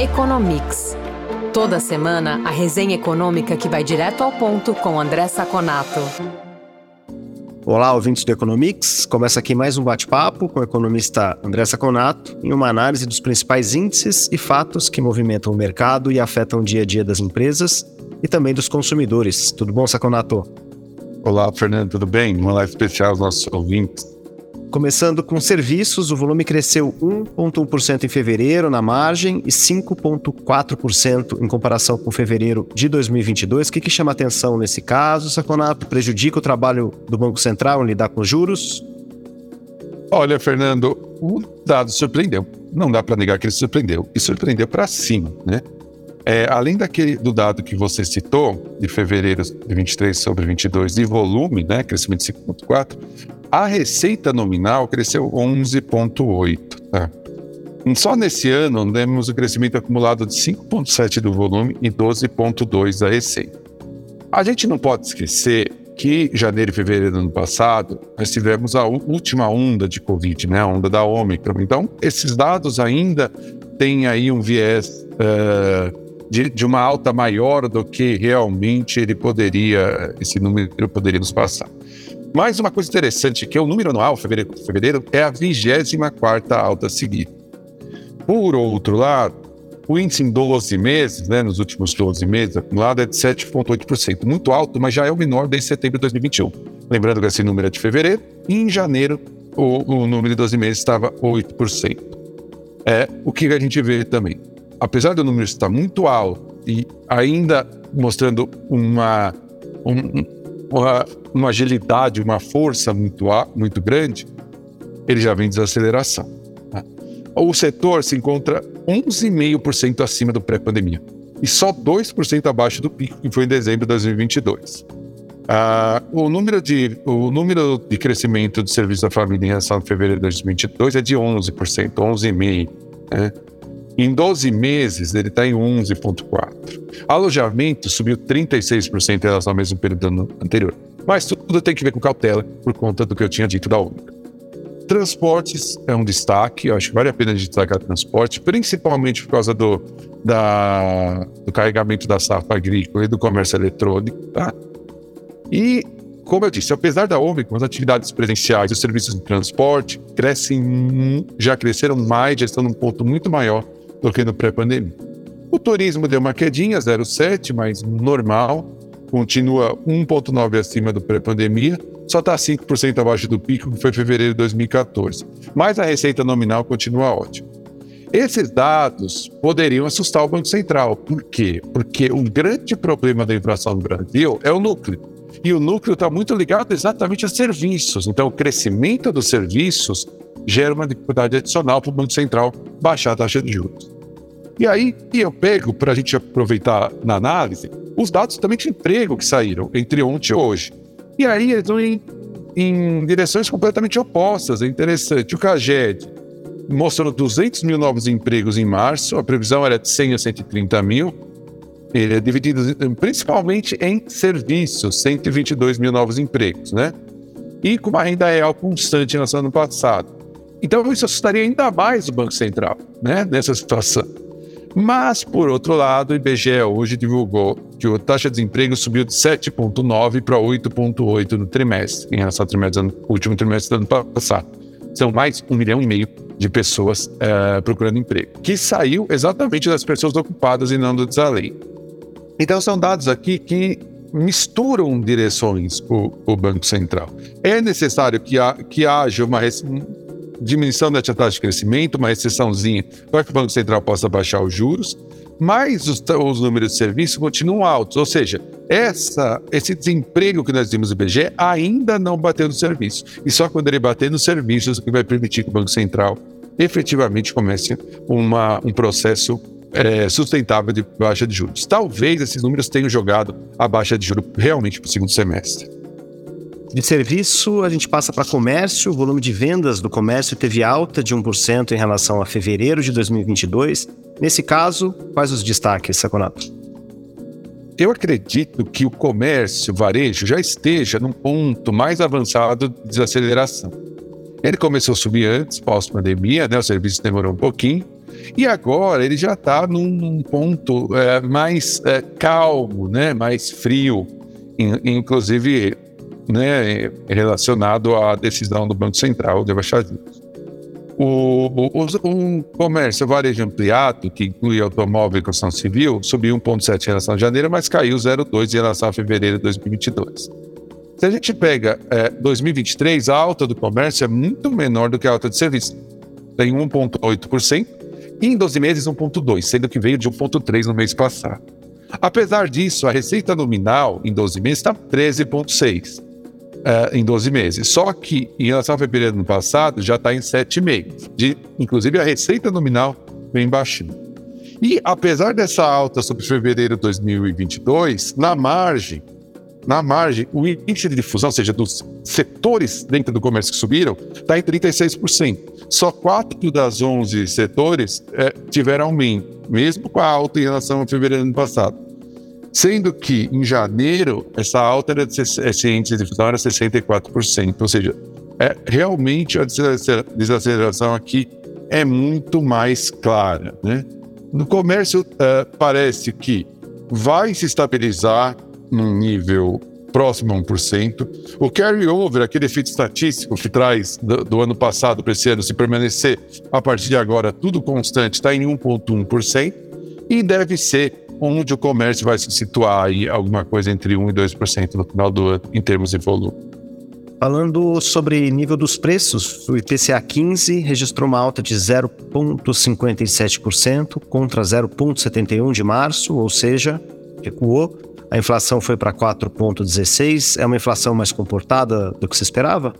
Economics. Toda semana, a resenha econômica que vai direto ao ponto com André Saconato. Olá, ouvintes do Economics. Começa aqui mais um bate-papo com o economista André Saconato em uma análise dos principais índices e fatos que movimentam o mercado e afetam o dia a dia das empresas e também dos consumidores. Tudo bom, Saconato? Olá, Fernando, tudo bem? Uma live especial aos nossos ouvintes. Começando com serviços, o volume cresceu 1,1% em fevereiro na margem e 5,4% em comparação com fevereiro de 2022. O que, que chama atenção nesse caso, Saconato? Prejudica o trabalho do Banco Central em lidar com juros? Olha, Fernando, o dado surpreendeu. Não dá para negar que ele surpreendeu. E surpreendeu para cima, né? É, além daquele do dado que você citou, de fevereiro de 23 sobre 22, de volume, né, crescimento de 5,4, a receita nominal cresceu 11,8%. Tá? Só nesse ano, temos um crescimento acumulado de 5,7% do volume e 12,2% da receita. A gente não pode esquecer que janeiro e fevereiro do ano passado, nós tivemos a última onda de Covid, né, a onda da Ômicron. Então, esses dados ainda têm aí um viés uh, de, de, uma alta maior do que realmente ele poderia, esse número poderia nos passar. Mais uma coisa interessante, que é o número anual, fevereiro, fevereiro é a 24 alta seguida. Por outro lado, o índice em 12 meses, né, nos últimos 12 meses acumulado, é de 7,8%. Muito alto, mas já é o menor desde setembro de 2021. Lembrando que esse número é de fevereiro, e em janeiro o, o número de 12 meses estava 8%. É o que a gente vê também. Apesar do número estar muito alto e ainda mostrando uma, um, uma, uma agilidade, uma força muito, muito grande, ele já vem desaceleração. Tá? O setor se encontra 11,5% acima do pré-pandemia e só 2% abaixo do pico que foi em dezembro de 2022. Ah, o, número de, o número de crescimento do serviço da família em relação a fevereiro de 2022 é de 11%, 11,5%. Né? Em 12 meses, ele está em 11,4%. Alojamento subiu 36% em relação ao mesmo período anterior. Mas tudo tem que ver com cautela, por conta do que eu tinha dito da Ômicron. Transportes é um destaque, acho que vale a pena destacar transporte, principalmente por causa do, da, do carregamento da safra agrícola e do comércio eletrônico. Tá? E, como eu disse, apesar da Ômicron, as atividades presenciais e os serviços de transporte crescem, já cresceram mais, já estão num ponto muito maior do que no pré-pandemia. O turismo deu uma quedinha, 0,7, mas normal, continua 1,9 acima do pré-pandemia, só está 5% abaixo do pico que foi fevereiro de 2014. Mas a receita nominal continua ótima. Esses dados poderiam assustar o Banco Central. Por quê? Porque o grande problema da inflação no Brasil é o núcleo. E o núcleo está muito ligado exatamente a serviços. Então, o crescimento dos serviços gera uma dificuldade adicional para o Banco Central baixar a taxa de juros. E aí eu pego, para a gente aproveitar na análise, os dados também de emprego que saíram entre ontem e hoje. E aí eles vão em, em direções completamente opostas. É interessante. O CAGED mostrou 200 mil novos empregos em março, a previsão era de 100 a 130 mil. Ele é dividido principalmente em serviços, 122 mil novos empregos, né? E com uma renda real constante ao ano passado. Então, isso assustaria ainda mais o Banco Central, né? Nessa situação. Mas, por outro lado, o IBGE hoje divulgou que a taxa de desemprego subiu de 7,9 para 8,8 no trimestre, em relação ao trimestre, último trimestre do ano passado. São mais um milhão e meio de pessoas é, procurando emprego, que saiu exatamente das pessoas ocupadas e não do desalém. Então, são dados aqui que misturam direções o, Banco Central. É necessário que, que haja uma diminuição da taxa de crescimento, uma recessãozinha, para que o Banco Central possa baixar os juros, mas os, os números de serviço continuam altos, ou seja, essa, esse desemprego que nós vimos no IBGE ainda não bateu no serviço. E só quando ele bater nos serviços que vai permitir que o Banco Central efetivamente comece uma, um processo é, sustentável de baixa de juros. Talvez esses números tenham jogado a baixa de juros realmente para o segundo semestre. De serviço, a gente passa para comércio. O volume de vendas do comércio teve alta de 1% em relação a fevereiro de 2022. Nesse caso, quais os destaques, Saconato? Eu acredito que o comércio, o varejo, já esteja num ponto mais avançado de desaceleração. Ele começou a subir antes, pós-pandemia, né? o serviço demorou um pouquinho, E agora ele já está num, ponto é, mais é, calmo, né, mais frio, in, inclusive né, relacionado à decisão do Banco Central de baixar juros. O, o, o, comércio varejo ampliado, que inclui automóvel e construção civil, subiu 1,7 em relação a janeiro, mas caiu 0,2 em relação a fevereiro de 2022. Se a gente pega é, 2023, a alta do comércio é muito menor do que a alta de serviço. Tem 1,8%, e em 12 meses 1,2%, sendo que veio de 1,3% no mês passado. Apesar disso, a receita nominal em 12 meses está 13,6% uh, em 12 meses. Só que, em relação ao fevereiro do ano passado, já está em 7,5. De, inclusive, a receita nominal vem baixando. E, apesar dessa alta sobre fevereiro de 2022, na margem, na margem, o índice de difusão, ou seja, dos setores dentro do comércio que subiram, está em 36%. Só 4 das 11 setores é, tiveram aumento, mesmo com a alta em relação ao fevereiro do ano passado. Sendo que em janeiro, essa alta era de, esse de era 64%. Ou seja, é, realmente a desaceleração aqui é muito mais clara. Né? No comércio, uh, parece que vai se estabilizar num nível próximo a 1%. O carry-over, aquele efeito estatístico que traz do, do ano passado para esse ano, se permanecer a partir de agora tudo constante, está em 1,1% e deve ser onde o comércio vai se situar aí alguma coisa entre 1% e 2% no final do ano, em termos de volume. Falando sobre nível dos preços, o IPCA 15 registrou uma alta de 0,57% contra 0,71% de março, ou seja, recuou. A inflação foi para 4,16%. É uma inflação mais comportada do que se esperava?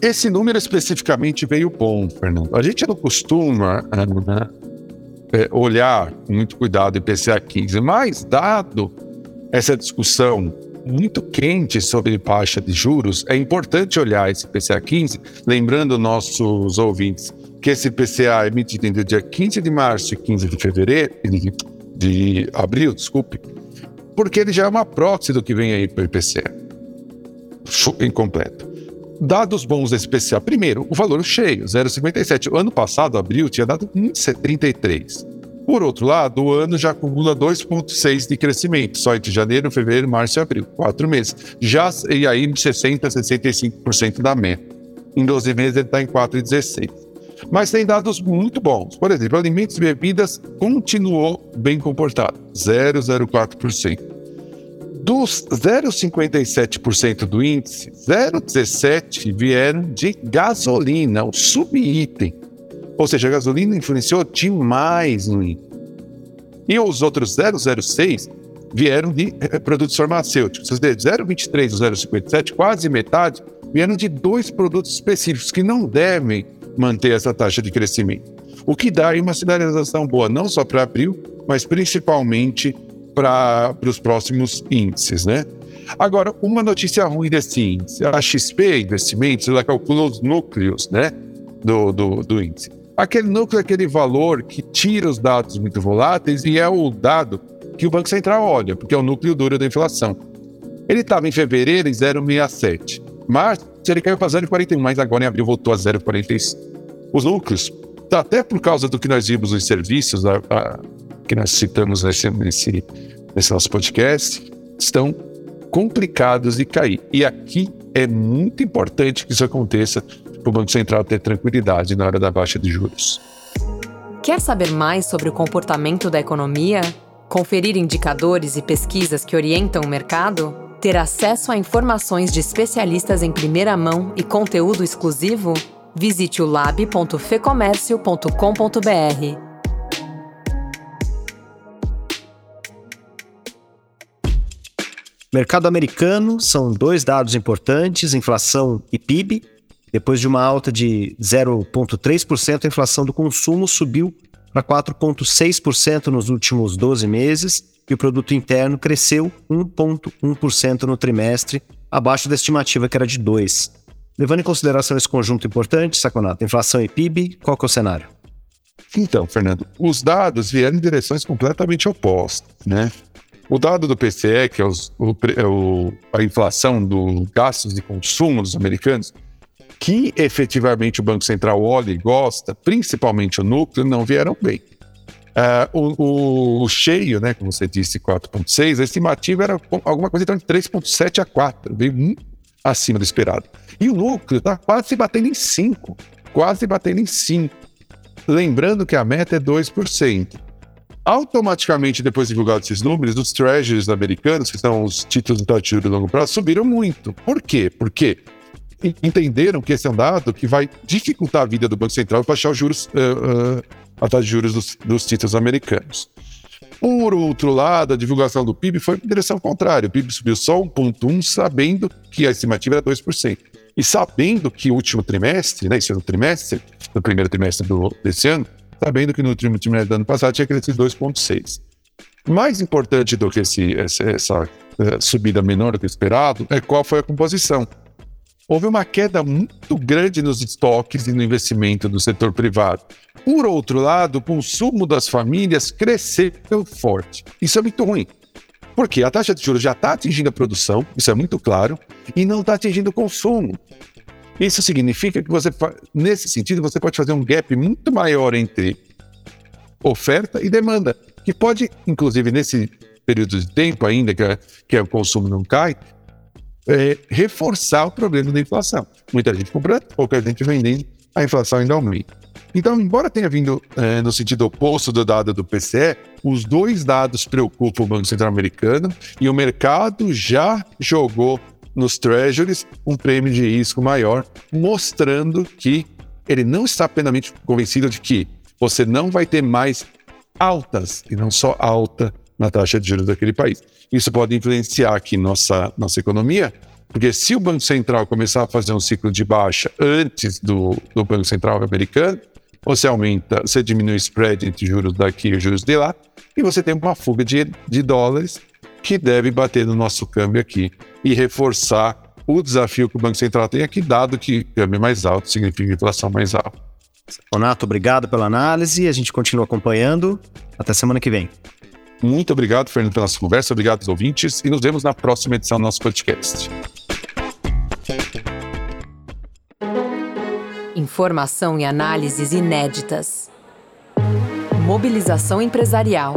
Esse número especificamente veio bom, Fernando. A gente não costuma né, é, olhar com muito cuidado o IPCA 15, mas dado essa discussão muito quente sobre baixa de juros, é importante olhar esse IPCA 15, lembrando nossos ouvintes que esse IPCA é emitido entre o dia 15 de março e 15 de fevereiro, de abril, desculpe, porque ele já é uma proxy do que vem aí para o IPCA incompleto. Dados bons desse PCA. Primeiro, o valor cheio, 0,57. O ano passado, abril, tinha dado 1,33. Por outro lado, o ano já acumula 2,6 de crescimento, só entre janeiro, fevereiro, março e abril, quatro meses. Já e aí 60% a 65% da meta. Em 12 meses ele está em 4,16. Mas tem dados muito bons. Por exemplo, alimentos e bebidas continuou bem comportado, 0,04%. Dos 0,57% do índice, 0,17% vieram de gasolina, o subitem. Ou seja, a gasolina influenciou demais no índice. E os outros 0,06% vieram de eh, produtos farmacêuticos. Ou seja, 0,23% e 0,57%, quase metade, vieram de dois produtos específicos que não devem manter essa taxa de crescimento. O que dá uma sinalização boa, não só para abril, mas principalmente para os próximos índices, né? Agora, uma notícia ruim desse índice, a XP Investimentos, ela calcula os núcleos, né, do, do, do índice. Aquele núcleo é aquele valor que tira os dados muito voláteis e é o dado que o Banco Central olha, porque é o núcleo duro da inflação. Ele estava em fevereiro em 0,67. Março, ele caiu para 0,41, mas agora em abril voltou a 0,45. Os núcleos, até por causa do que nós vimos nos serviços, a, a, que nós citamos nesse, nesse, nesse nosso podcast, estão complicados de cair. E aqui é muito importante que isso aconteça para o Banco Central ter tranquilidade na hora da baixa de juros. Quer saber mais sobre o comportamento da economia? Conferir indicadores e pesquisas que orientam o mercado? Ter acesso a informações de especialistas em primeira mão e conteúdo exclusivo? Visite o lab.fecomércio.com.br. Mercado americano são dois dados importantes: inflação e PIB. Depois de uma alta de 0,3%, a inflação do consumo subiu para 4,6% nos últimos 12 meses e o produto interno cresceu 1,1% no trimestre, abaixo da estimativa que era de 2%. Levando em consideração esse conjunto importante, Saconato, inflação e PIB, qual que é o cenário? Então, Fernando, os dados vieram em direções completamente opostas, né? O dado do PCE, que é, os, o, é o, a inflação dos gastos de consumo dos americanos, que efetivamente o Banco Central olha e gosta, principalmente o núcleo, não vieram bem. Uh, o, o, cheio, né, como você disse, 4,6, a estimativa era alguma coisa entre 3,7 a 4, veio acima do esperado. E o núcleo está quase batendo em 5, quase batendo em 5. Lembrando que a meta é 2%. Automaticamente, depois de divulgados esses números, os treasuries americanos, que são os títulos de juros de longo prazo, subiram muito. Por quê? Porque entenderam que esse é um dado que vai dificultar a vida do Banco Central para baixar os juros, uh, uh, a taxa de juros dos, dos, títulos americanos. Por outro lado, a divulgação do PIB foi em direção contrária. O PIB subiu só 1,1%, sabendo que a estimativa era 2%. E sabendo que o último trimestre, né, esse ano trimestre, no primeiro trimestre do, desse ano, sabendo que no último trimestre do ano passado tinha crescido 2,6%. Mais importante do que esse, essa, essa uh, subida menor do que esperado é qual foi a composição houve uma queda muito grande nos estoques e no investimento do setor privado. Por outro lado, o consumo das famílias cresceu forte. Isso é muito ruim. Porque a taxa de juros já está atingindo a produção, isso é muito claro, e não está atingindo o consumo. Isso significa que você, nesse sentido, você pode fazer um gap muito maior entre oferta e demanda, que pode, inclusive nesse período de tempo ainda que, que o consumo não cai, é, reforçar o problema da inflação. Muita gente comprando, pouca gente vendendo, a inflação ainda aumenta. Então, embora tenha vindo é, no sentido oposto do dado do PCE, os dois dados preocupam o Banco Central Americano e o mercado já jogou nos treasuries um prêmio de risco maior, mostrando que ele não está plenamente convencido de que você não vai ter mais altas, e não só alta, na taxa de juros daquele país. Isso pode influenciar aqui nossa, nossa economia, porque se o Banco Central começar a fazer um ciclo de baixa antes do, do Banco Central americano, você aumenta, você diminui o spread entre juros daqui e juros de lá, e você tem uma fuga de, de dólares que deve bater no nosso câmbio aqui e reforçar o desafio que o Banco Central tem aqui, dado que câmbio mais alto significa inflação mais alta. Renato, obrigado pela análise. A gente continua acompanhando. Até semana que vem. Muito obrigado, Fernando, pela nossa conversa. Obrigado aos ouvintes e nos vemos na próxima edição do nosso podcast. Informação e análises inéditas. Mobilização empresarial.